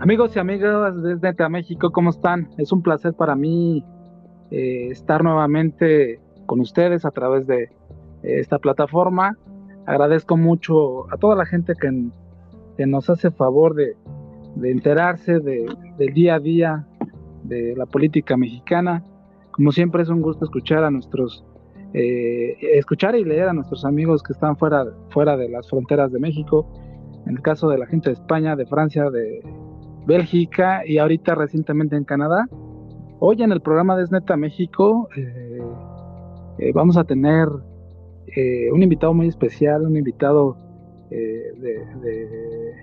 Amigos y amigas desde México, ¿cómo están? Es un placer para mí eh, estar nuevamente con ustedes a través de eh, esta plataforma. Agradezco mucho a toda la gente que, nos hace favor de, enterarse del día a día de la política mexicana. Como siempre es un gusto escuchar a nuestros, eh, escuchar y leer a nuestros amigos que están fuera, fuera de las fronteras de México. En el caso de la gente de España, de Francia, de Bélgica y ahorita recientemente en Canadá. Hoy en el programa Desneta México eh, eh, vamos a tener eh, un invitado muy especial, un invitado de,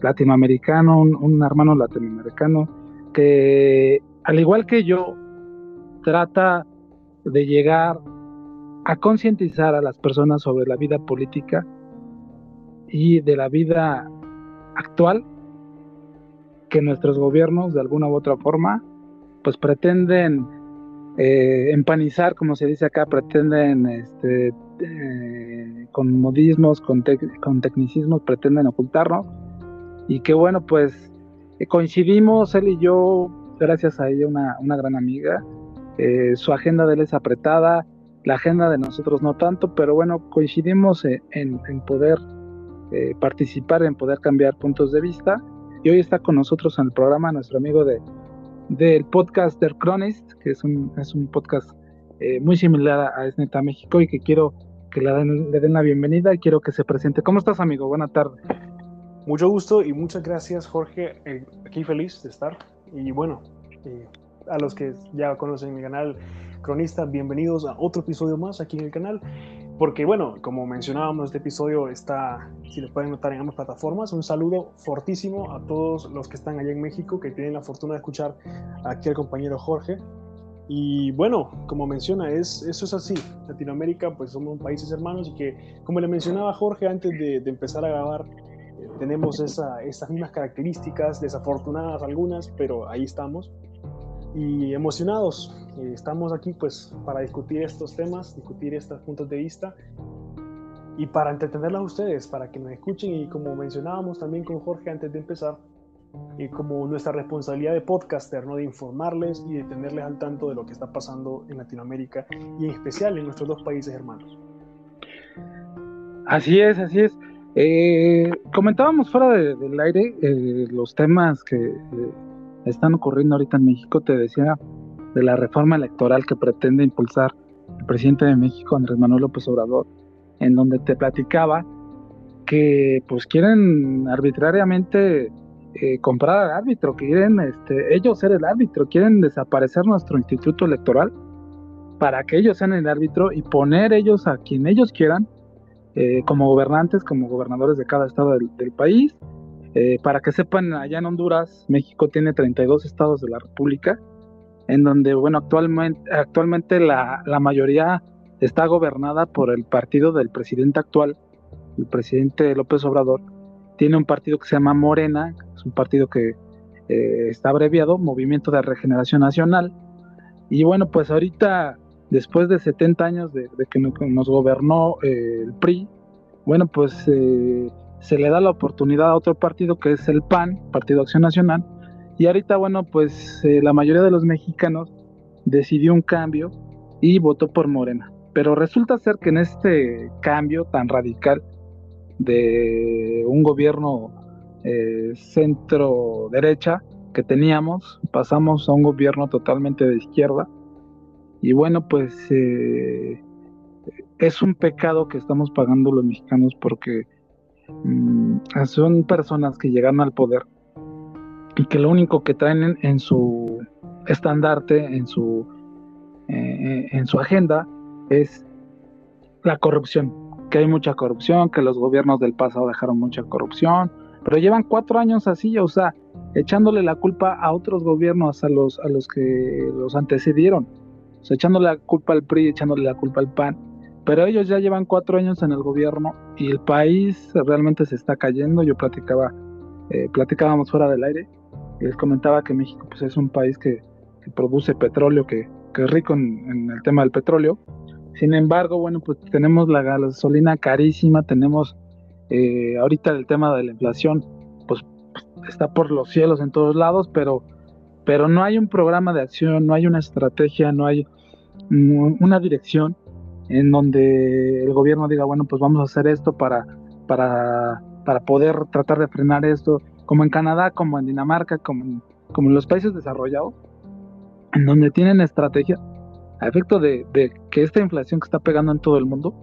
latinoamericano, un, hermano latinoamericano que al igual que yo trata de llegar a concientizar a las personas sobre la vida política y de la vida actual que nuestros gobiernos de alguna u otra forma pues pretenden eh, empanizar, como se dice acá, pretenden este, eh, con modismos, con, con, tecnicismos, pretenden ocultarnos. Y que bueno, pues eh, coincidimos él y yo, gracias a ella, una, una gran amiga. su agenda de él es apretada, la agenda de nosotros no tanto, pero bueno, coincidimos en, en poder participar, en poder cambiar puntos de vista y hoy está con nosotros en el programa nuestro amigo de, del podcast Der Chronist, que es un, es un podcast eh, muy similar a Esneta México y que quiero que le den, le den la bienvenida y quiero que se presente. ¿Cómo estás, amigo? Buena tarde. Mucho gusto y muchas gracias, Jorge. Eh, aquí feliz de estar. Y bueno, eh, a los que ya conocen mi canal Cronista, bienvenidos a otro episodio más aquí en el canal. Porque bueno, como mencionábamos, este episodio está, si lo pueden notar en ambas plataformas, un saludo fortísimo a todos los que están allá en México, que tienen la fortuna de escuchar aquí al compañero Jorge. Y bueno, como menciona, es, eso es así. Latinoamérica, pues somos países hermanos y que, como le mencionaba Jorge antes de, empezar a grabar, eh, tenemos esa, esas mismas características, desafortunadas algunas, pero ahí estamos. Y emocionados, eh, estamos aquí pues para discutir estos temas, discutir estos puntos de vista y para entretenerlos a ustedes, para que nos escuchen y como mencionábamos también con Jorge antes de empezar, y como nuestra responsabilidad de podcaster, ¿no? de informarles y de tenerles al tanto de lo que está pasando en Latinoamérica y en especial en nuestros dos países hermanos. Así es, así es. Eh, comentábamos fuera del aire eh, los temas que están ocurriendo ahorita en México. Te decía de la reforma electoral que pretende impulsar el presidente de México, Andrés Manuel López Obrador, en donde te platicaba que pues quieren arbitrariamente eh, comprar al árbitro, quieren este, ellos ser el árbitro, quieren desaparecer nuestro instituto electoral para que ellos sean el árbitro y poner ellos a quien ellos quieran eh, como gobernantes, como gobernadores de cada estado del, país. Eh, para que sepan, allá en Honduras, México tiene 32 estados de la República en donde, bueno, actualmente, actualmente la, mayoría está gobernada por el partido del presidente actual, el presidente López Obrador, tiene un partido que se llama Morena, es un partido que eh, está abreviado, Movimiento de Regeneración Nacional, y bueno, pues ahorita, después de 70 años de, que nos gobernó eh, el PRI, bueno, pues se le da la oportunidad a otro partido que es el PAN, Partido Acción Nacional, y ahorita, bueno, pues eh, la mayoría de los mexicanos decidió un cambio y votó por Morena. Pero resulta ser que en este cambio tan radical de un gobierno eh, centro derecha que teníamos, pasamos a un gobierno totalmente de izquierda. Y bueno, pues eh, es un pecado que estamos pagando los mexicanos porque son personas que llegaron al poder y que lo único que traen en, su estandarte, en su, eh, en su agenda, es la corrupción, que hay mucha corrupción, que los gobiernos del pasado dejaron mucha corrupción, pero llevan cuatro años así, o sea, echándole la culpa a otros gobiernos, a los, a los que los antecedieron, o sea, echándole la culpa al PRI, echándole la culpa al PAN, pero ellos ya llevan cuatro años en el gobierno y el país realmente se está cayendo, yo platicaba, eh, platicábamos fuera del aire, les comentaba que México pues, es un país que, produce petróleo, que, es rico en, el tema del petróleo. Sin embargo, bueno, pues tenemos la gasolina carísima, tenemos eh, ahorita el tema de la inflación, pues está por los cielos en todos lados, pero, pero no hay un programa de acción, no hay una estrategia, no hay una dirección en donde el gobierno diga, bueno, pues vamos a hacer esto para, para, para poder tratar de frenar esto, como en Canadá, como en Dinamarca, como en, como en los países desarrollados, en donde tienen estrategia a efecto de, de que esta inflación que está pegando en todo el mundo,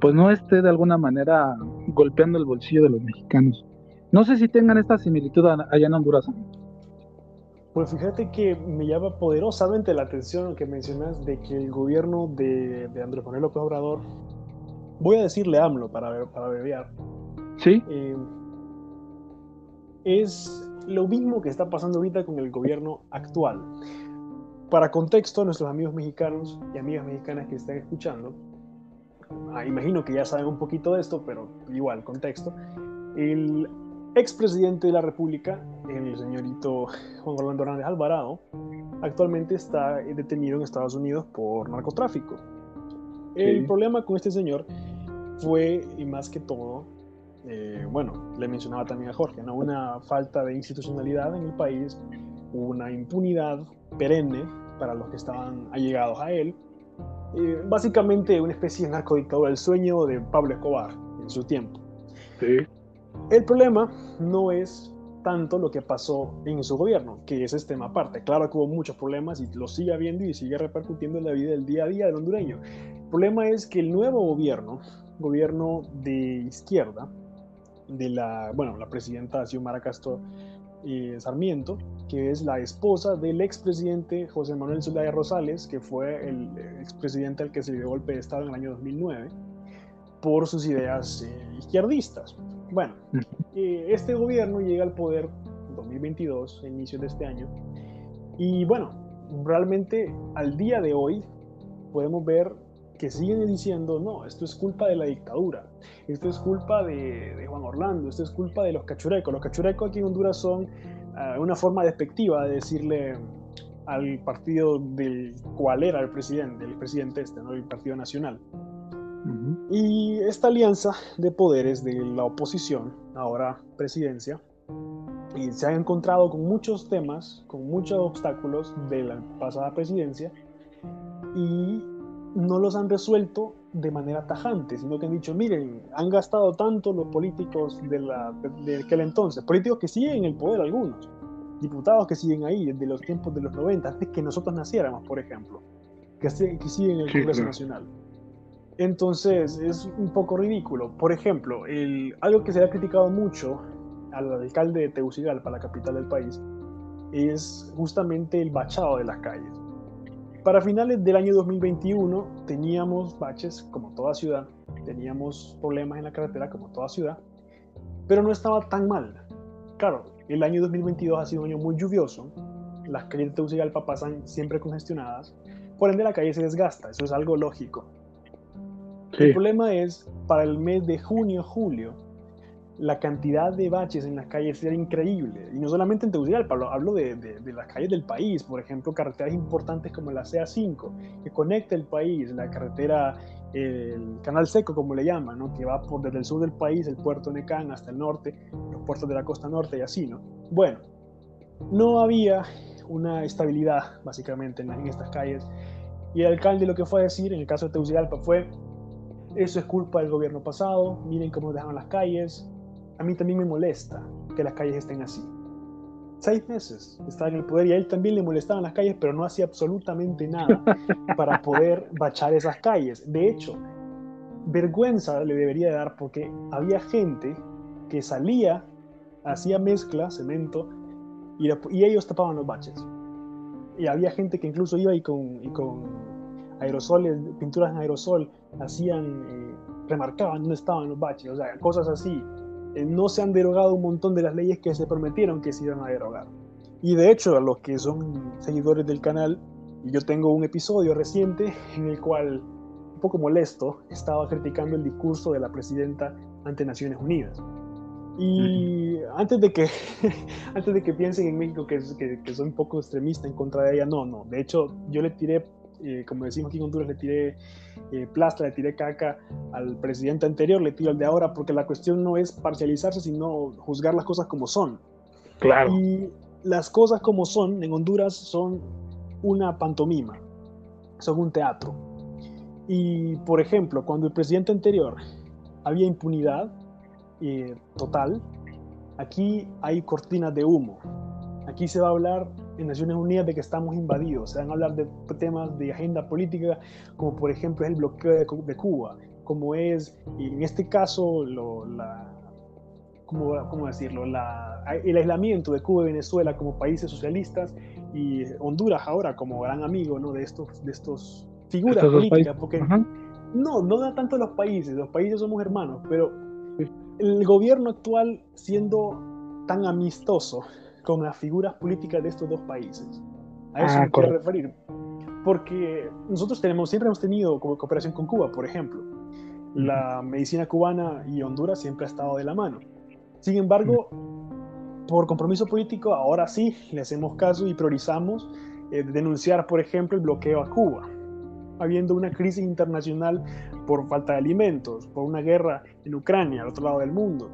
pues no esté de alguna manera golpeando el bolsillo de los mexicanos. No sé si tengan esta similitud allá en Honduras. Pues fíjate que me llama poderosamente la atención lo que mencionas de que el gobierno de, de Andrés Manuel López Obrador, voy a decirle AMLO para, para bebear, ¿Sí? Eh, es lo mismo que está pasando ahorita con el gobierno actual. Para contexto, nuestros amigos mexicanos y amigas mexicanas que están escuchando, ah, imagino que ya saben un poquito de esto, pero igual, contexto. El expresidente de la República, el señorito Juan Orlando Hernández Alvarado, actualmente está detenido en Estados Unidos por narcotráfico. El problema con este señor fue, y más que todo, eh, bueno, le mencionaba también a Jorge, ¿no? una falta de institucionalidad en el país, una impunidad perenne para los que estaban allegados a él, eh, básicamente una especie de narcodictadura, el sueño de Pablo Escobar en su tiempo. Sí. El problema no es tanto lo que pasó en su gobierno, que ese es tema aparte. Claro que hubo muchos problemas y lo sigue habiendo y sigue repercutiendo en la vida del día a día del hondureño. El problema es que el nuevo gobierno, gobierno de izquierda, de la, bueno, la presidenta Xiomara Castro eh, Sarmiento, que es la esposa del expresidente José Manuel Zelaya Rosales, que fue el expresidente al que se le dio golpe de Estado en el año 2009 por sus ideas eh, izquierdistas. Bueno, eh, este gobierno llega al poder en 2022, a inicios de este año, y bueno, realmente al día de hoy podemos ver que siguen diciendo, no, esto es culpa de la dictadura, esto es culpa de, Juan Orlando, esto es culpa de los cachurecos. Los cachurecos aquí en Honduras son ah, una forma despectiva de decirle al partido del cual era el presidente, el presidente este, ¿no? el Partido Nacional. Y esta alianza de poderes de la oposición, ahora presidencia, y se ha encontrado con muchos temas, con muchos obstáculos de la pasada presidencia, y no los han resuelto de manera tajante, sino que han dicho, miren, han gastado tanto los políticos de, la, de, aquel entonces, políticos que siguen en el poder algunos, diputados que siguen ahí desde los tiempos de los 90, antes que nosotros naciéramos, por ejemplo, que, que siguen en el Congreso Nacional. Entonces, es un poco ridículo. Por ejemplo, el, algo que se ha criticado mucho al alcalde de Tegucigalpa, la capital del país, es justamente el bachado de las calles para finales del año 2021 teníamos baches como toda ciudad, teníamos problemas en la carretera como toda ciudad, pero no estaba tan mal. Claro, el año 2022 ha sido un año muy lluvioso, las calles de Tegucigalpa pasan siempre congestionadas, por ende la calle se desgasta, eso es algo lógico. El problema es, para el mes de junio, julio, la cantidad de baches en las calles era increíble. Y no solamente en Tegucigalpa, hablo, hablo de, de, las calles del país, por ejemplo, carreteras importantes como la CA5, que conecta el país, la carretera, el Canal Seco, como le llaman, ¿no? que va por desde el sur del país, el puerto de Necán, hasta el norte, los puertos de la costa norte y así, ¿no? Bueno, no había una estabilidad, básicamente, en, en estas calles. Y el alcalde lo que fue a decir, en el caso de Tegucigalpa, fue, eso es culpa del gobierno pasado, miren cómo dejaron las calles, a mí también me molesta que las calles estén así. Seis meses estaba en el poder y a él también le molestaban las calles, pero no hacía absolutamente nada para poder bachar esas calles. De hecho, vergüenza le debería dar porque había gente que salía, hacía mezcla, cemento, y, ellos tapaban los baches. Y había gente que incluso iba y con, con aerosoles, pinturas en aerosol, hacían, eh, remarcaban dónde estaban los baches, o sea, cosas así eh, no se han derogado un montón de las leyes que se prometieron que se iban a derogar. Y de hecho, a los que son seguidores del canal, yo tengo un episodio reciente en el cual, un poco molesto, estaba criticando el discurso de la presidenta ante Naciones Unidas. Y antes de que antes de que piensen en México que, que, que, soy un poco extremista en contra de ella, no, no. De hecho, yo le tiré eh, como decimos aquí en Honduras, le tiré eh, plastra, le tiré caca al presidente anterior, le tiro al de ahora, porque la cuestión no es parcializarse, sino juzgar las cosas como son. Claro. Y las cosas como son en Honduras son una pantomima, son un teatro. Y, por ejemplo, cuando el presidente anterior había impunidad eh, total, aquí hay cortinas de humo. Aquí se va a hablar en Naciones Unidas de que estamos invadidos, se van a hablar de temas de agenda política, como por ejemplo el bloqueo de, Cuba, como es, en este caso, lo, la, ¿cómo, decirlo? el aislamiento de Cuba y Venezuela como países socialistas y Honduras ahora como gran amigo ¿no? de, estos, de estos figuras políticas, porque no, no da tanto los países, los países somos hermanos, pero el gobierno actual siendo tan amistoso con las figuras políticas de estos dos países. A eso ah, me quiero referir. Porque nosotros tenemos, siempre hemos tenido cooperación con Cuba, por ejemplo. La medicina cubana y Honduras siempre ha estado de la mano. Sin embargo, por compromiso político, ahora sí le hacemos caso y priorizamos eh, denunciar, por ejemplo, el bloqueo a Cuba, habiendo una crisis internacional por falta de alimentos, por una guerra en Ucrania, al otro lado del mundo,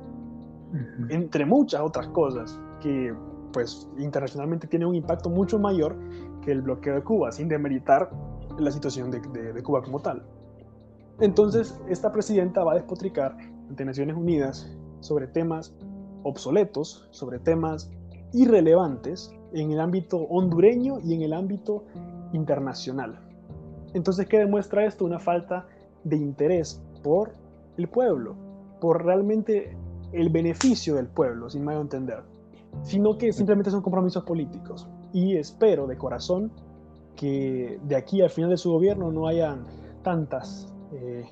entre muchas otras cosas que pues internacionalmente tienen un impacto mucho mayor que el bloqueo de Cuba, sin demeritar la situación de, de Cuba como tal. Entonces, esta presidenta va a despotricar ante Naciones Unidas sobre temas obsoletos, sobre temas irrelevantes en el ámbito hondureño y en el ámbito internacional. Entonces, ¿qué demuestra esto? Una falta de interés por el pueblo, por realmente el beneficio del pueblo, sin más entender, sino que simplemente son compromisos políticos. Y espero de corazón que de aquí al final de su gobierno no hayan tantas eh,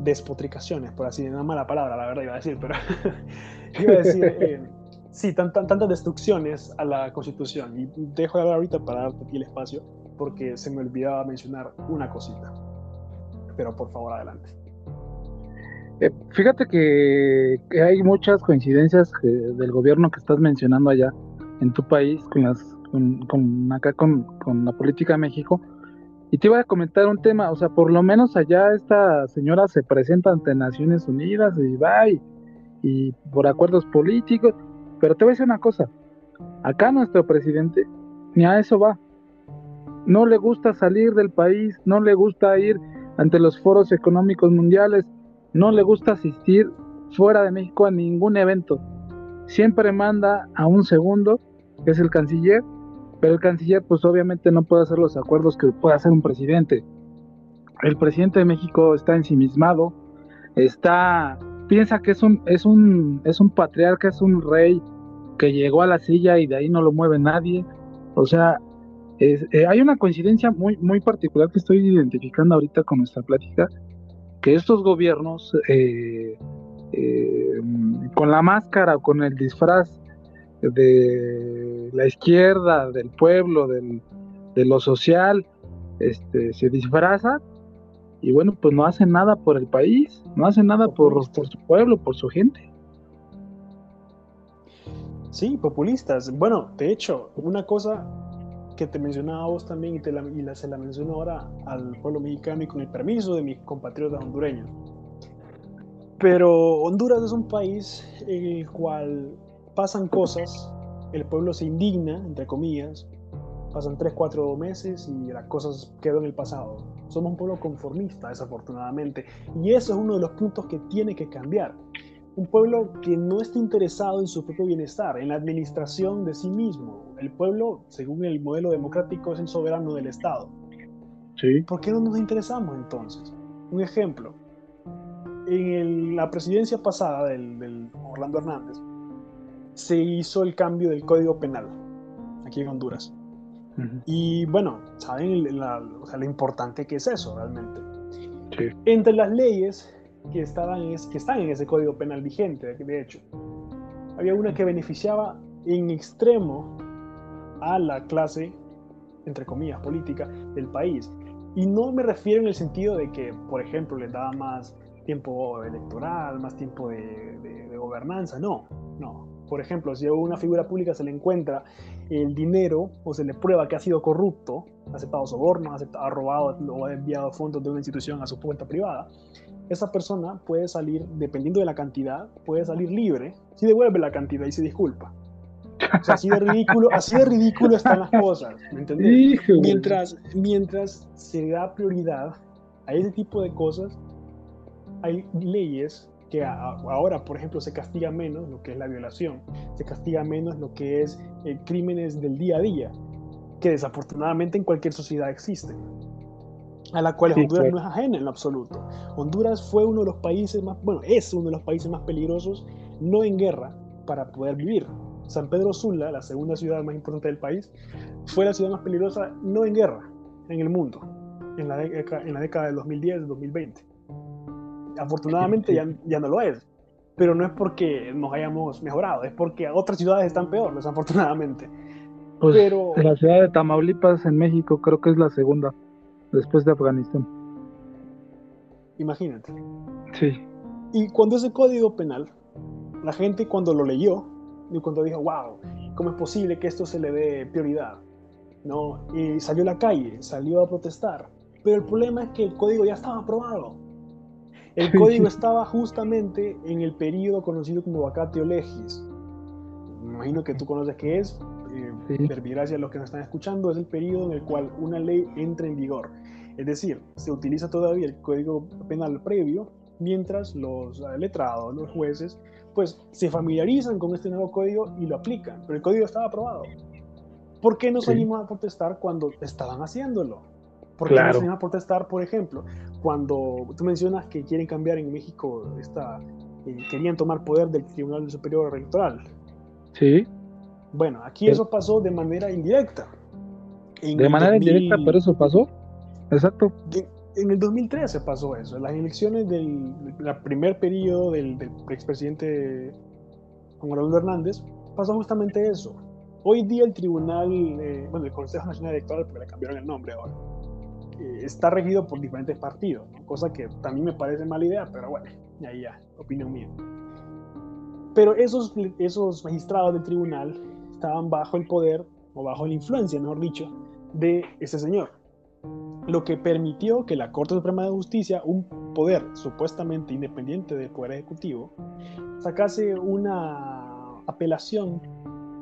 despotricaciones, por así decirlo, una mala palabra, la verdad iba a decir, pero iba a decir, eh, sí, tantas destrucciones a la Constitución. Y dejo de hablar ahorita para darte aquí el espacio, porque se me olvidaba mencionar una cosita. Pero por favor, adelante. Eh, fíjate que, hay muchas coincidencias del gobierno que estás mencionando allá en tu país con las con, acá con la política de México y te iba a comentar un tema, o sea, por lo menos allá esta señora se presenta ante Naciones Unidas y va y, por acuerdos políticos, pero te voy a decir una cosa, acá nuestro presidente ni a eso va. No le gusta salir del país, no le gusta ir ante los foros económicos mundiales, no le gusta asistir fuera de México a ningún evento. Siempre manda a un segundo, que es el canciller, pero el canciller pues obviamente no puede hacer los acuerdos que puede hacer un presidente. El presidente de México está ensimismado, está piensa que es un es un es un patriarca, es un rey que llegó a la silla y de ahí no lo mueve nadie. O sea, eh, hay una coincidencia muy muy particular que estoy identificando ahorita con nuestra plática, que estos gobiernos eh, eh, con la máscara con el disfraz de la izquierda, del pueblo, de lo social, este, se disfraza y bueno, pues no hacen nada por el país, no hacen nada por, por su pueblo, por su gente. Sí, populistas. Bueno, de hecho, una cosa que te mencionaba vos también y, te la, y se la menciono ahora al pueblo mexicano y con el permiso de mis compatriotas hondureños. Pero Honduras es un país en el cual pasan cosas, el pueblo se indigna, entre comillas, pasan 3, 4 meses y las cosas quedan en el pasado. Somos un pueblo conformista, desafortunadamente, y eso es uno de los puntos que tiene que cambiar. Un pueblo que no esté interesado en su propio bienestar, en la administración de sí mismo. El pueblo, según el modelo democrático, es el soberano del Estado. Sí. ¿Por qué no nos interesamos entonces? Un ejemplo. En la presidencia pasada del, del Orlando Hernández, se hizo el cambio del Código Penal aquí en Honduras. Y bueno, saben la, lo importante que es eso realmente. Entre las leyes que, estaban, que están en ese Código Penal vigente, de hecho, había una que beneficiaba en extremo a la clase, entre comillas, política del país. Y no me refiero en el sentido de que, por ejemplo, les daba más tiempo electoral, más tiempo de, gobernanza, no, no por ejemplo, si a una figura pública se le encuentra el dinero o se le prueba que ha sido corrupto, ha aceptado sobornos, ha, robado o ha enviado fondos de una institución a su cuenta privada, esa persona puede salir, dependiendo de la cantidad, puede salir libre si devuelve la cantidad y se disculpa. O sea, así de ridículo, así de ridículo están las cosas. Mientras, mientras se da prioridad a ese tipo de cosas, hay leyes que ahora, por ejemplo, se castiga menos lo que es la violación, se castiga menos lo que es eh, crímenes del día a día, que desafortunadamente en cualquier sociedad existen, a la cual Honduras no es ajena en lo absoluto. Honduras fue uno de los países más, bueno, es uno de los países más peligrosos, no en guerra, para poder vivir. San Pedro Sula, la segunda ciudad más importante del país, fue la ciudad más peligrosa no en guerra, en el mundo, en la, en la década del 2010-2020. Afortunadamente ya, ya no lo es, pero no es porque nos hayamos mejorado, es porque otras ciudades están peor, desafortunadamente. Pues pero... la ciudad de Tamaulipas en México creo que es la segunda, después de Afganistán. Imagínate. Sí. Y cuando ese código penal, la gente cuando lo leyó, y cuando dijo, wow, ¿cómo es posible que esto se le dé prioridad? ¿No? Y salió a la calle, salió a protestar. Pero el problema es que el código ya estaba aprobado. El código estaba justamente en el periodo conocido como vacatio legis. Me imagino que tú conoces qué es. Eh, gracias a los que nos están escuchando, es el periodo en el cual una ley entra en vigor. Es decir, se utiliza todavía el código penal previo, mientras los letrados, los jueces, pues se familiarizan con este nuevo código y lo aplican. Pero el código estaba aprobado. ¿Por qué no salimos a protestar cuando estaban haciéndolo? ¿Por qué no salimos a protestar, por ejemplo, cuando tú mencionas que quieren cambiar en México, esta, eh, querían tomar poder del Tribunal Superior Electoral? Sí. Bueno, aquí eso pasó de manera indirecta. de manera indirecta, pero eso pasó. Exacto. en el 2013 pasó eso. En las elecciones del, primer periodo del, expresidente Juan Manuel Hernández, pasó justamente eso. Hoy día el tribunal, eh, bueno, el Consejo Nacional Electoral, porque le cambiaron el nombre ahora, eh, está regido por diferentes partidos, cosa que también me parece mala idea, pero bueno, ahí ya, opinión mía. Pero esos, esos magistrados del tribunal estaban bajo el poder, o bajo la influencia, mejor dicho, de ese señor. Lo que permitió que la Corte Suprema de Justicia, un poder supuestamente independiente del Poder Ejecutivo, sacase una apelación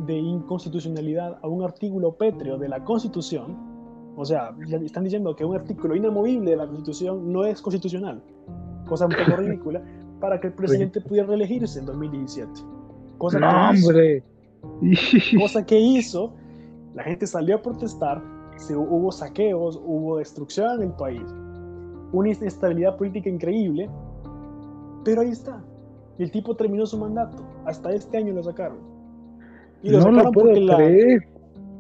de inconstitucionalidad a un artículo pétreo de la Constitución o sea, están diciendo que un artículo inamovible de la Constitución no es constitucional, cosa un poco ridícula, para que el presidente pudiera reelegirse en 2017. Cosa no, que hombre. Cosa que hizo, la gente salió a protestar, se, hubo saqueos, hubo destrucción en el país, una inestabilidad política increíble, pero ahí está. Y el tipo terminó su mandato. Hasta este año lo sacaron. Y lo sacaron porque la,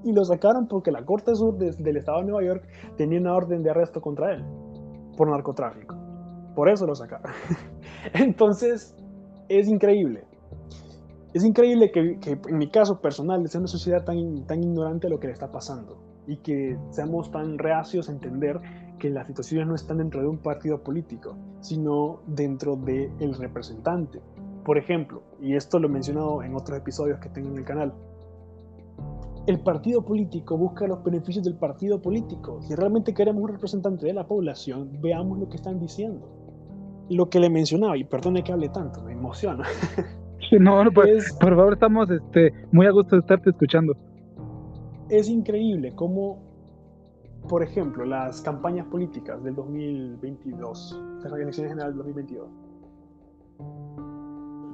y lo sacaron porque la Corte Sur del Estado de Nueva York tenía una orden de arresto contra él por narcotráfico. Por eso lo sacaron. Entonces, es increíble. Es increíble que, en mi caso personal, ser una sociedad tan, tan ignorante de lo que le está pasando y que seamos tan reacios a entender que las situaciones no están dentro de un partido político, sino dentro del el representante. Por ejemplo, y esto lo he mencionado en otros episodios que tengo en el canal, el partido político busca los beneficios del partido político. Si realmente queremos un representante de la población, veamos lo que están diciendo. Lo que le mencionaba, y perdone que hable tanto, me emociona. No, no pues, por favor, estamos este, muy a gusto de estarte escuchando. Es increíble cómo, por ejemplo, las campañas políticas del 2022, las elecciones generales del 2022,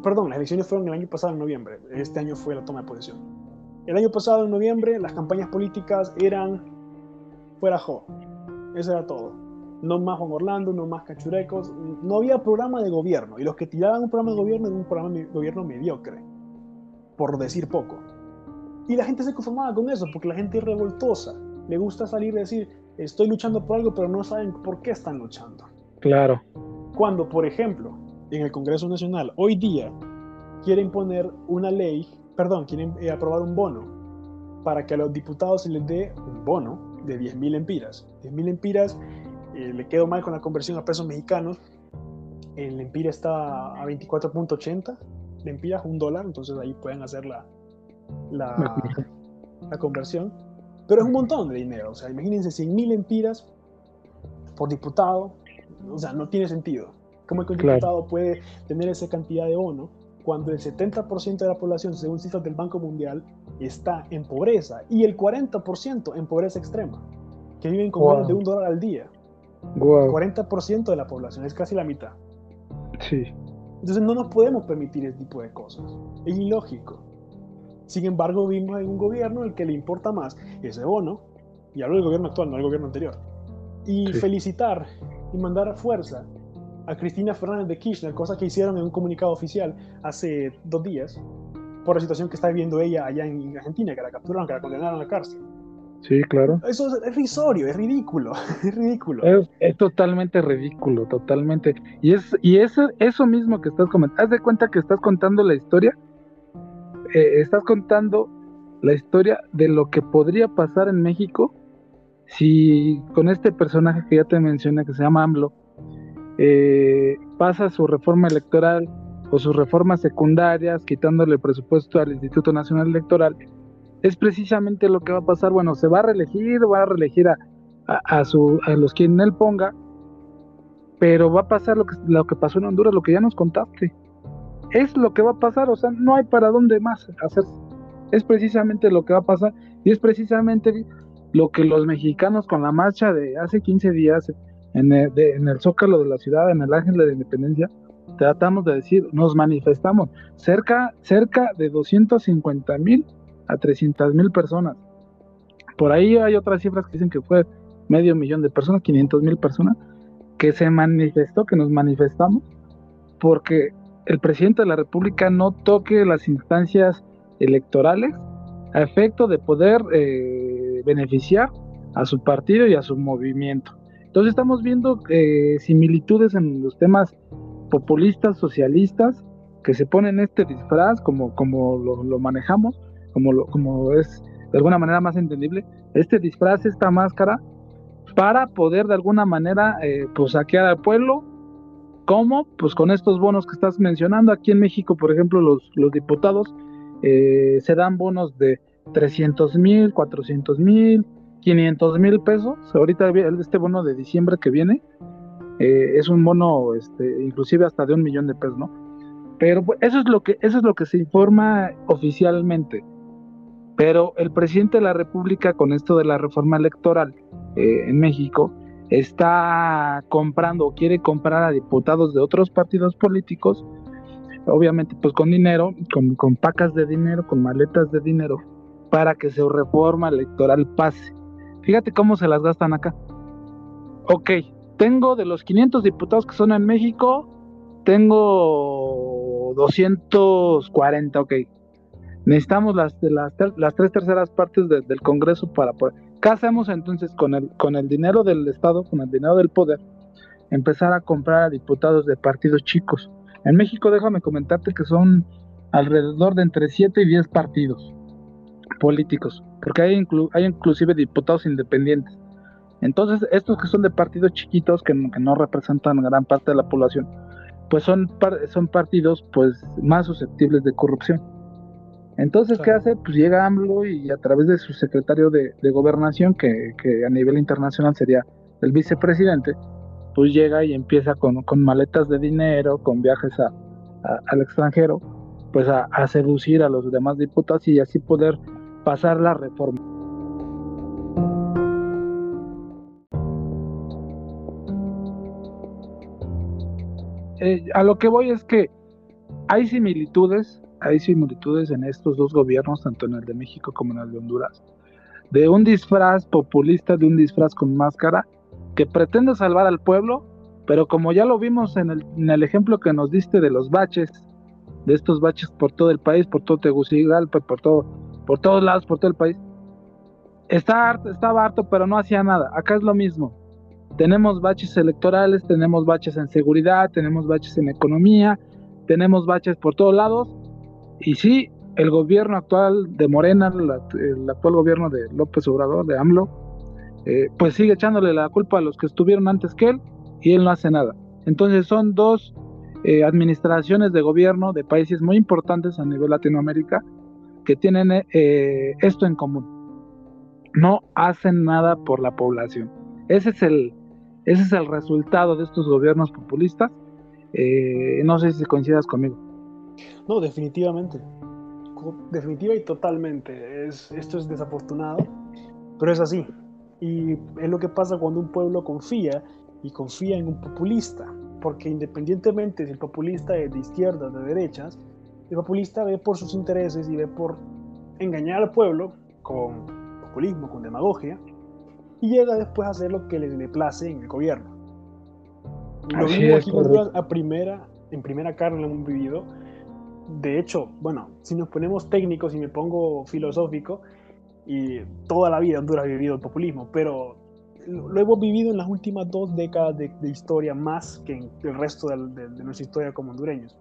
perdón, las elecciones fueron el año pasado en noviembre, este año fue la toma de posesión el año pasado, en noviembre, las campañas políticas eran fuera jo. Eso era todo. No más Juan Orlando, no más cachurecos. No había programa de gobierno. Y los que tiraban un programa de gobierno era un programa de gobierno mediocre. Por decir poco. Y la gente se conformaba con eso, porque la gente es revoltosa. Le gusta salir y decir, estoy luchando por algo, pero no saben por qué están luchando. Claro. Cuando, por ejemplo, en el Congreso Nacional, hoy día, quieren poner una ley perdón, quieren eh, aprobar un bono para que a los diputados se les dé un bono de 10.000 empiras. 10.000 empiras, eh, le quedo mal con la conversión a pesos mexicanos. El empira está a 24.80 de empiras, un dólar, entonces ahí pueden hacer la, la, la conversión. Pero es un montón de dinero, o sea, imagínense 100.000 empiras por diputado, o sea, no tiene sentido. ¿Cómo el diputado puede tener esa cantidad de bono cuando el 70% de la población, según cifras del Banco Mundial, está en pobreza y el 40% en pobreza extrema, que viven con menos de un dólar al día. Wow. 40% de la población, es casi la mitad. Sí. Entonces no nos podemos permitir ese tipo de cosas. Es ilógico. Sin embargo, vimos en un gobierno el que le importa más ese bono, y hablo del gobierno actual, no del gobierno anterior, y Sí. felicitar y mandar fuerza a Cristina Fernández de Kirchner, cosa que hicieron en un comunicado oficial hace dos días, por la situación que está viviendo ella allá en Argentina, que la capturaron, que la condenaron a la cárcel. Sí, claro. Eso es, es risorio, es ridículo, es ridículo. Es, es totalmente ridículo, totalmente. Y es y eso, eso mismo que estás comentando, haz de cuenta que estás contando la historia, eh, estás contando la historia de lo que podría pasar en México si con este personaje que ya te mencioné, que se llama AMLO, eh, pasa su reforma electoral o sus reformas secundarias, quitándole presupuesto al Instituto Nacional Electoral, es precisamente lo que va a pasar. Bueno, se va a reelegir, va a reelegir a, a, a, los quien él ponga, pero va a pasar lo que, lo que pasó en Honduras, lo que ya nos contaste. Es lo que va a pasar, o sea, no hay para dónde más hacer. Es precisamente lo que va a pasar y es precisamente lo que los mexicanos con la marcha de hace 15 días en el, en el Zócalo de la ciudad, en el Ángel de Independencia, tratamos de decir, nos manifestamos cerca, cerca de 250 mil a 300 mil personas. Por ahí hay otras cifras que dicen que fue medio millón de personas, 500 mil personas, que se manifestó, que nos manifestamos, porque el presidente de la República no toque las instancias electorales a efecto de poder eh, beneficiar a su partido y a su movimiento. Entonces estamos viendo eh, similitudes en los temas populistas, socialistas, que se ponen este disfraz como, como lo, lo manejamos, como, lo, como es de alguna manera más entendible, este disfraz, esta máscara, para poder de alguna manera eh, pues saquear al pueblo. ¿Cómo? Pues con estos bonos que estás mencionando. Aquí en México, por ejemplo, los, los diputados eh, se dan bonos de 300 mil, 400 mil, 500 mil pesos. Ahorita este bono de diciembre que viene eh, es un bono, este, inclusive hasta de un millón de pesos, ¿no? Pero pues, eso es lo que eso es lo que se informa oficialmente. Pero el presidente de la República con esto de la reforma electoral eh, en México está comprando o quiere comprar a diputados de otros partidos políticos, obviamente pues con dinero, con, con pacas de dinero, con maletas de dinero, para que su reforma electoral pase. Fíjate cómo se las gastan acá. Ok, tengo de los 500 diputados que son en México, tengo 240, ok. Necesitamos las, las, las tres terceras partes de, del Congreso para poder... ¿Qué hacemos entonces con el, con el dinero del Estado, con el dinero del poder? Empezar a comprar a diputados de partidos chicos. En México, déjame comentarte que son alrededor de entre 7 y 10 partidos políticos, porque hay, inclu hay inclusive diputados independientes. Entonces, estos que son de partidos chiquitos, que que no representan gran parte de la población, pues son, son partidos pues más susceptibles de corrupción. Entonces. ¿qué hace? Pues llega AMLO y a través de su secretario de, de gobernación, que, que, a nivel internacional sería el vicepresidente, pues llega y empieza con, con maletas de dinero, con viajes a, a, al extranjero, pues a, a seducir a los demás diputados y así poder pasar la reforma. Eh, a lo que voy es que hay similitudes, hay similitudes en estos dos gobiernos, tanto en el de México como en el de Honduras, de un disfraz populista, de un disfraz con máscara, que pretende salvar al pueblo, pero como ya lo vimos en el, ejemplo que nos diste de los baches, de estos baches por todo el país, por todo Tegucigalpa, por todo, por todos lados, por todo el país, está harto, estaba harto, pero no hacía nada. Acá es lo mismo. Tenemos baches electorales, tenemos baches en seguridad, tenemos baches en economía, tenemos baches por todos lados. Y sí, el gobierno actual de Morena, el actual gobierno de López Obrador, de AMLO, eh, pues sigue echándole la culpa a los que estuvieron antes que él y él no hace nada. Entonces son dos eh, administraciones de gobierno de países muy importantes a nivel Latinoamérica que tienen eh, esto en común. No hacen nada por la población. Ese es el, ese es el resultado de estos gobiernos populistas. Eh, no sé si coincidas conmigo. No, definitivamente. Definitiva y totalmente. Es, esto es desafortunado, pero es así. Y es lo que pasa cuando un pueblo confía y confía en un populista. Porque independientemente si el populista es de izquierdas, de derechas, el populista ve por sus intereses y ve por engañar al pueblo con populismo, con demagogia, y llega después a hacer lo que le, le place en el gobierno. Lo mismo aquí a primera, en primera carne lo hemos vivido. De hecho, bueno, si nos ponemos técnicos y me pongo filosófico, y toda la vida Honduras ha vivido el populismo, pero lo hemos vivido en las últimas dos décadas de, historia más que en el resto de, nuestra historia como hondureños.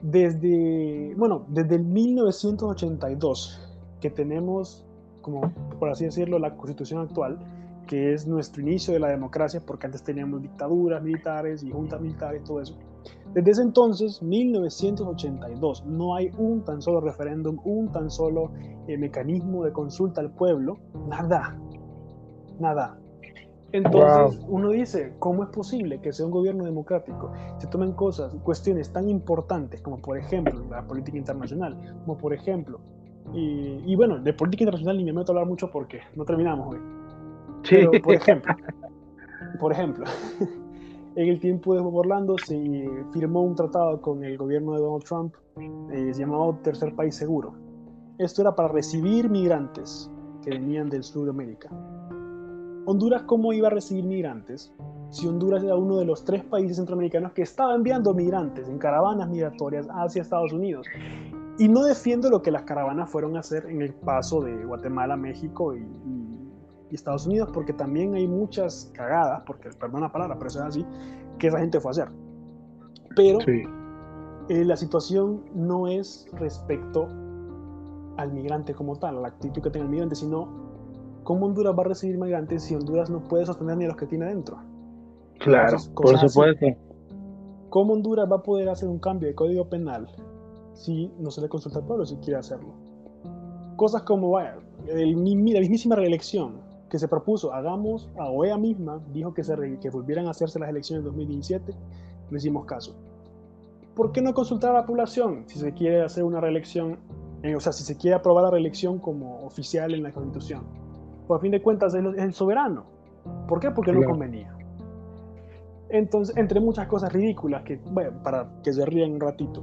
Desde, bueno, desde el 1982 que tenemos, como por así decirlo, la constitución actual, que es nuestro inicio de la democracia, porque antes teníamos dictaduras militares y juntas militares, todo eso. Desde ese entonces, 1982, no hay un tan solo referéndum, un tan solo eh, mecanismo de consulta al pueblo, nada, nada. Entonces uno dice, ¿cómo es posible que sea un gobierno democrático? Se tomen cosas, cuestiones tan importantes como por ejemplo la política internacional, como por ejemplo, y, y bueno, de política internacional ni me meto a hablar mucho porque no terminamos hoy. Pero, por ejemplo, por ejemplo, en el tiempo de Orlando se firmó un tratado con el gobierno de Donald Trump eh, llamado Tercer País Seguro. Esto era para recibir migrantes que venían del sur de América. Honduras, ¿cómo iba a recibir migrantes? Si Honduras era uno de los tres países centroamericanos que estaba enviando migrantes en caravanas migratorias hacia Estados Unidos. Y no defiendo lo que las caravanas fueron a hacer en el paso de Guatemala, México y Estados Unidos, porque también hay muchas cagadas, porque, perdón la palabra, pero eso es así, que esa gente fue a hacer. Pero eh, la situación no es respecto al migrante como tal, a la actitud que tenga el migrante, sino cómo Honduras va a recibir migrantes si Honduras no puede sostener ni a los que tiene adentro. Claro, por supuesto. ¿Cómo Honduras va a poder hacer un cambio de código penal si no se le consulta al pueblo si quiere hacerlo? Cosas como, vaya, el, la mismísima reelección que se propuso, hagamos, a OEA misma dijo que, se, que volvieran a hacerse las elecciones de 2017, no hicimos caso. ¿Por qué no consultar a la población si se quiere hacer una reelección, eh, o sea, si se quiere aprobar la reelección como oficial en la Constitución? Pues a fin de cuentas es el soberano. ¿Por qué? Porque no convenía. Entonces, entre muchas cosas ridículas, que, bueno, para que se rían un ratito,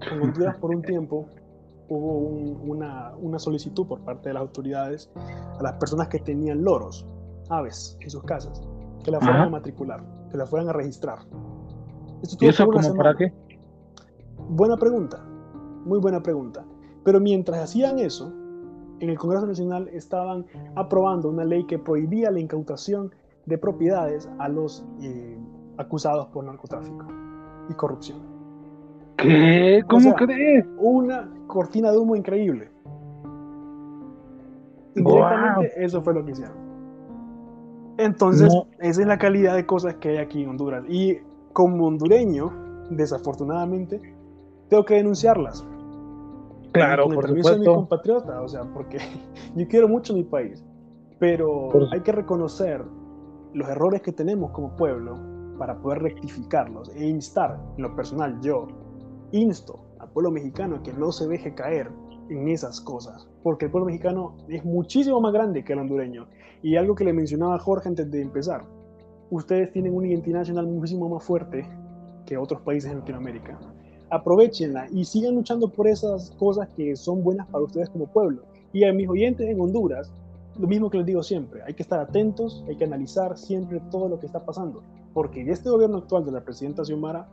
en Honduras por un tiempo hubo una, una, solicitud por parte de las autoridades a las personas que tenían loros, aves, en sus casas, que la fueran a matricular, que la fueran a registrar. ¿Y eso como para qué? Buena pregunta, muy buena pregunta. Pero mientras hacían eso, en el Congreso Nacional estaban aprobando una ley que prohibía la incautación de propiedades a los eh, acusados por narcotráfico y corrupción. ¿Qué? ¿Cómo crees? Una cortina de humo increíble. Indirectamente, eso fue lo que hicieron. Entonces, esa es la calidad de cosas que hay aquí en Honduras. Y como hondureño, desafortunadamente, tengo que denunciarlas. Claro, por supuesto. Soy mi compatriota, o sea, porque yo quiero mucho mi país, pero hay que reconocer los errores que tenemos como pueblo para poder rectificarlos e instar, en lo personal, yo, insto al pueblo mexicano a que no se deje caer en esas cosas, porque el pueblo mexicano es muchísimo más grande que el hondureño. Y algo que le mencionaba Jorge antes de empezar, ustedes tienen una identidad nacional muchísimo más fuerte que otros países en Latinoamérica. Aprovechenla y sigan luchando por esas cosas que son buenas para ustedes como pueblo. Y a mis oyentes en Honduras, lo mismo que les digo siempre, hay que estar atentos, hay que analizar siempre todo lo que está pasando, porque este gobierno actual de la presidenta Xiomara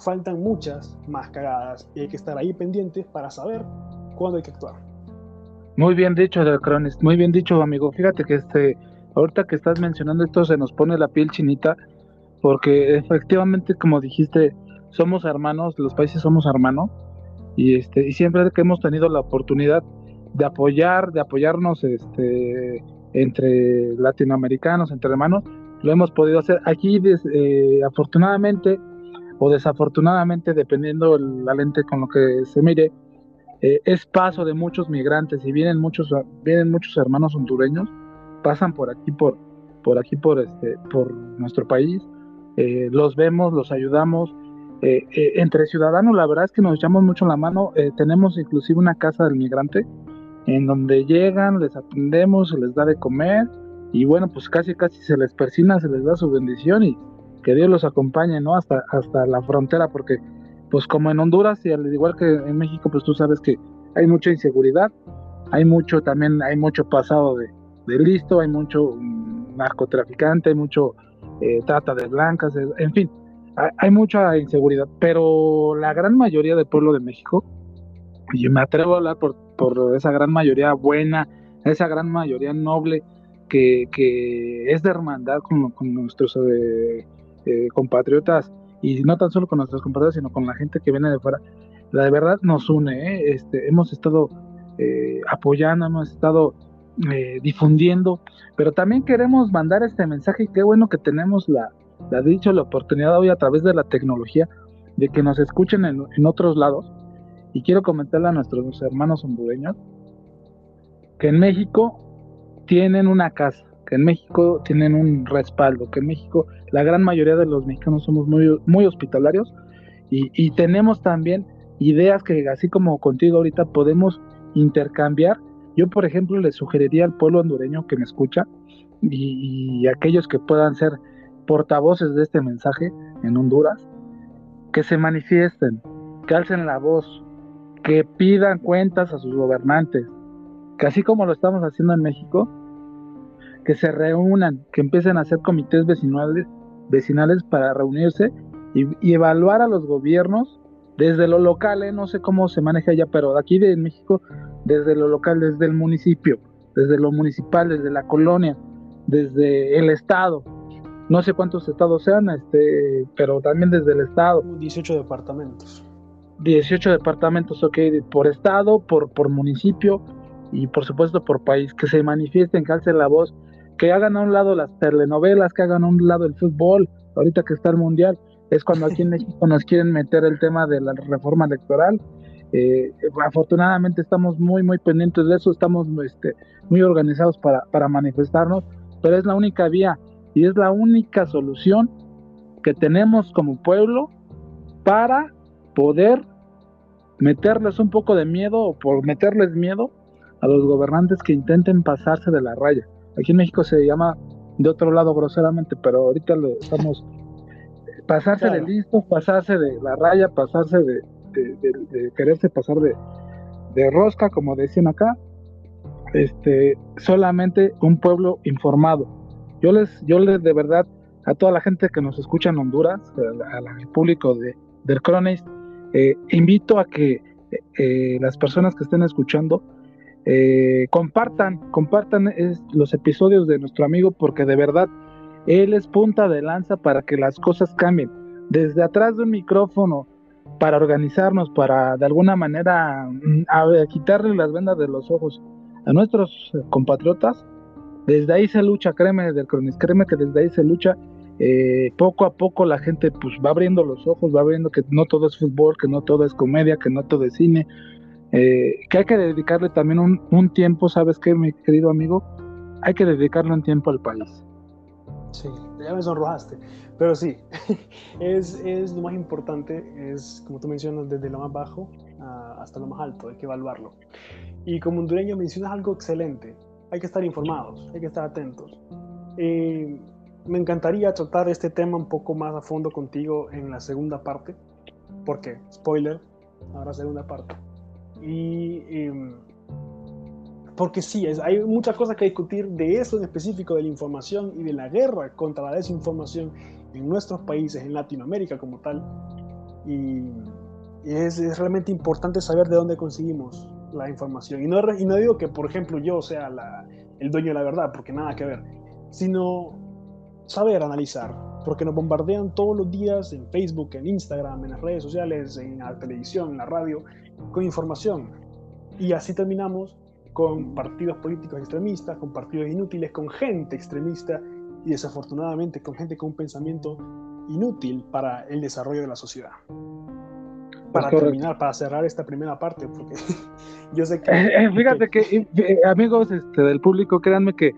faltan muchas más cagadas y hay que estar ahí pendientes para saber cuándo hay que actuar. Muy bien dicho, Cronis, muy bien dicho, amigo. Fíjate que este, ahorita que estás mencionando esto se nos pone la piel chinita, porque efectivamente, como dijiste, somos hermanos, los países somos hermanos, y este, y siempre que hemos tenido la oportunidad de apoyar, de apoyarnos este entre latinoamericanos, entre hermanos, lo hemos podido hacer. Aquí, eh, afortunadamente, o desafortunadamente, dependiendo la lente con lo que se mire, eh, es paso de muchos migrantes y vienen muchos, vienen muchos hermanos hondureños, pasan por aquí, por, por aquí, por este, por nuestro país, eh, los vemos, los ayudamos eh, entre ciudadanos, la verdad es que nos echamos mucho la mano. Tenemos inclusive una casa del migrante en donde llegan, les atendemos, se les da de comer y bueno, pues casi casi se les persina, se les da su bendición y que Dios los acompañe, ¿no? Hasta, hasta la frontera, porque pues como en Honduras y al igual que en México, pues tú sabes que hay mucha inseguridad, hay mucho también, hay mucho pasado de, de listo, hay mucho mm, narcotraficante, hay mucho trata de blancas, en fin, hay mucha inseguridad, pero la gran mayoría del pueblo de México, y me atrevo a hablar por, esa gran mayoría buena, esa gran mayoría noble, que, es de hermandad con, nuestros eh, eh, compatriotas, y no tan solo con nuestros compatriotas, sino con la gente que viene de fuera, la de verdad nos une, ¿eh? este, hemos estado apoyando, hemos estado difundiendo, pero también queremos mandar este mensaje y qué bueno que tenemos la, dicho la oportunidad hoy a través de la tecnología de que nos escuchen en, otros lados. Y quiero comentarle a nuestros hermanos hondureños que en México tienen una casa, que en México tienen un respaldo, que en México la gran mayoría de los mexicanos somos muy, hospitalarios y, y tenemos también ideas que así como contigo ahorita podemos intercambiar. Yo, por ejemplo, le sugeriría al pueblo hondureño que me escucha y, y aquellos que puedan ser portavoces de este mensaje en Honduras, que se manifiesten, que alcen la voz, que pidan cuentas a sus gobernantes, que así como lo estamos haciendo en México, que se reúnan, que empiecen a hacer comités vecinales, vecinales para reunirse y, evaluar a los gobiernos desde lo local, ¿eh? no sé cómo se maneja allá, pero aquí de México, desde lo local, desde el municipio, desde lo municipal, desde la colonia, desde el estado, no sé cuántos estados sean, este, pero también desde el estado. 18 departamentos. 18 departamentos, ok, por estado, por, por municipio y por supuesto por país, que se manifiesten, que alcen la voz, que hagan a un lado las telenovelas, que hagan a un lado el fútbol, ahorita que está el mundial, es cuando aquí en México nos quieren meter el tema de la reforma electoral. Eh, afortunadamente estamos muy, muy pendientes de eso, estamos este, muy organizados para, para manifestarnos, pero es la única vía y es la única solución que tenemos como pueblo para poder meterles un poco de miedo o por meterles miedo a los gobernantes que intenten pasarse de la raya. Aquí en México se llama de otro lado groseramente, pero ahorita lo estamos pasarse de listo, pasarse de la raya, pasarse de, de quererse pasar de, de rosca, como decían acá, este, solamente un pueblo informado, yo les, yo les de verdad, a toda la gente que nos escucha en Honduras, al público de, del Cronis, eh, invito a que eh, las personas que estén escuchando eh, compartan, compartan los episodios de nuestro amigo porque de verdad él es punta de lanza para que las cosas cambien. Desde atrás de un micrófono, para organizarnos, para de alguna manera mm, quitarle las vendas de los ojos a nuestros compatriotas, desde ahí se lucha, créeme, desde el Cronis, créeme que desde ahí se lucha. Eh, poco a poco la gente pues va abriendo los ojos, va viendo que no todo es fútbol, que no todo es comedia, que no todo es cine, eh, que hay que dedicarle también un, tiempo, ¿sabes qué, mi querido amigo? Hay que dedicarle un tiempo al país. Sí, ya me sonrojaste, pero sí, es, es, lo más importante, es como tú mencionas, desde lo más bajo hasta lo más alto, hay que evaluarlo. Y como hondureño mencionas algo excelente, hay que estar informados, hay que estar atentos. me encantaría tratar este tema un poco más a fondo contigo en la segunda parte, porque, spoiler, habrá segunda parte. Y em, porque sí, es, hay muchas cosas que discutir de eso en específico, de la información y de la guerra contra la desinformación en nuestros países, en Latinoamérica como tal. Y, es, es realmente importante saber de dónde conseguimos la información. Y no, y no digo que, por ejemplo, yo sea el dueño de la verdad, porque nada que ver, sino saber analizar, porque nos bombardean todos los días en Facebook, en Instagram, en las redes sociales, en la televisión, en la radio, con información. Y así terminamos con partidos políticos extremistas, con partidos inútiles, con gente extremista y desafortunadamente con gente con un pensamiento inútil para el desarrollo de la sociedad para terminar, para cerrar esta primera parte, porque yo sé que... Eh, eh, fíjate que, eh, amigos este, del público, créanme que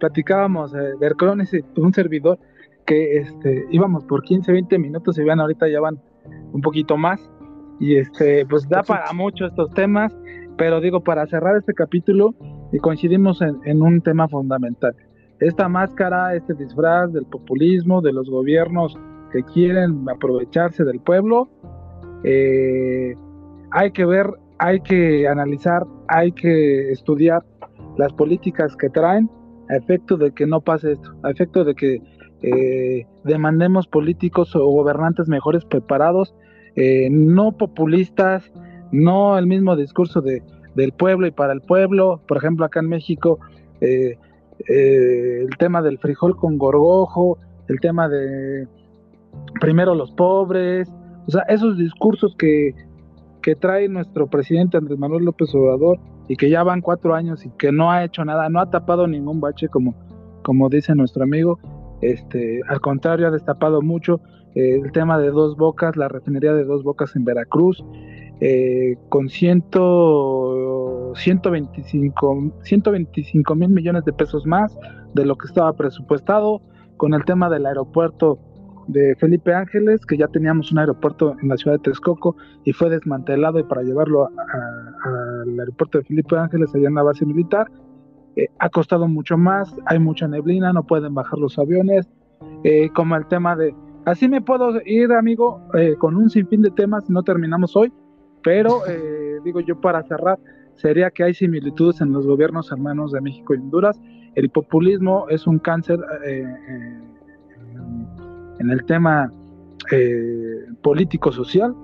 platicábamos, Vercrones, un servidor, que este, íbamos por 15, 20 minutos y vean, ahorita ya van un poquito más. Y este, pues da para mucho estos temas, pero digo, para cerrar este capítulo, y coincidimos en, un tema fundamental. Esta máscara, este disfraz del populismo, de los gobiernos que quieren aprovecharse del pueblo, eh, hay que ver, hay que analizar, hay que estudiar las políticas que traen a efecto de que no pase esto, a efecto de que eh, demandemos políticos o gobernantes mejores preparados, eh, no populistas, no el mismo discurso de, del pueblo y para el pueblo, por ejemplo acá en México, eh, el tema del frijol con gorgojo, el tema de primero los pobres, o sea, esos discursos que, que trae nuestro presidente Andrés Manuel López Obrador y que ya van cuatro años y que no ha hecho nada, no ha tapado ningún bache como, como dice nuestro amigo, este, al contrario ha destapado mucho eh, el tema de dos bocas, la refinería de dos bocas en Veracruz, eh, con ciento, 125, 125 mil millones de pesos más de lo que estaba presupuestado, con el tema del aeropuerto de Felipe Ángeles, que ya teníamos un aeropuerto en la ciudad de Texcoco y fue desmantelado y para llevarlo al aeropuerto de Felipe Ángeles allá en la base militar. Eh, ha costado mucho más, hay mucha neblina, no pueden bajar los aviones, eh, como el tema de, así me puedo ir amigo, eh, con un sinfín de temas, no terminamos hoy, pero digo yo para cerrar, sería que hay similitudes en los gobiernos hermanos de México y Honduras, el populismo es un cáncer en el tema eh, político-social.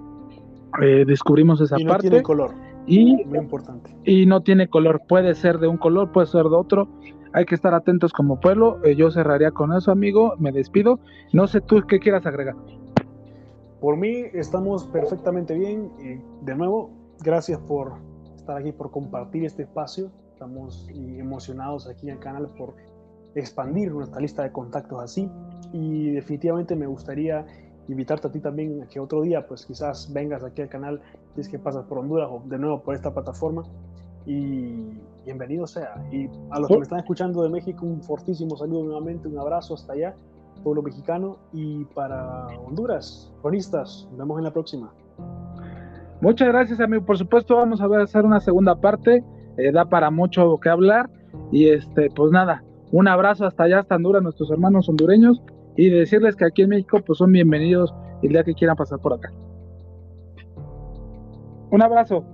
Eh, descubrimos esa y no Tiene color. Y, Muy importante. y no tiene color, puede ser de un color, puede ser de otro. Hay que estar atentos como pueblo. Eh, yo cerraría con eso, amigo. Me despido. No sé tú qué quieras agregar. Por mí estamos perfectamente bien. Y de nuevo, gracias por estar aquí, por compartir este espacio. Estamos emocionados aquí en el canal por expandir nuestra lista de contactos así y definitivamente me gustaría invitarte a ti también a que otro día pues quizás vengas aquí al canal si es que pasas por Honduras o de nuevo por esta plataforma. Y bienvenido sea. Y a los que me están escuchando de México un fortísimo saludo nuevamente un abrazo hasta allá pueblo mexicano. Y para Honduras cronistas nos vemos en la próxima. Muchas gracias amigo. Por supuesto vamos a hacer una segunda parte. Eh, da para mucho que hablar. Y este pues nada un abrazo hasta allá, hasta Honduras, nuestros hermanos hondureños, y decirles que aquí en México pues son bienvenidos el día que quieran pasar por acá. Un abrazo.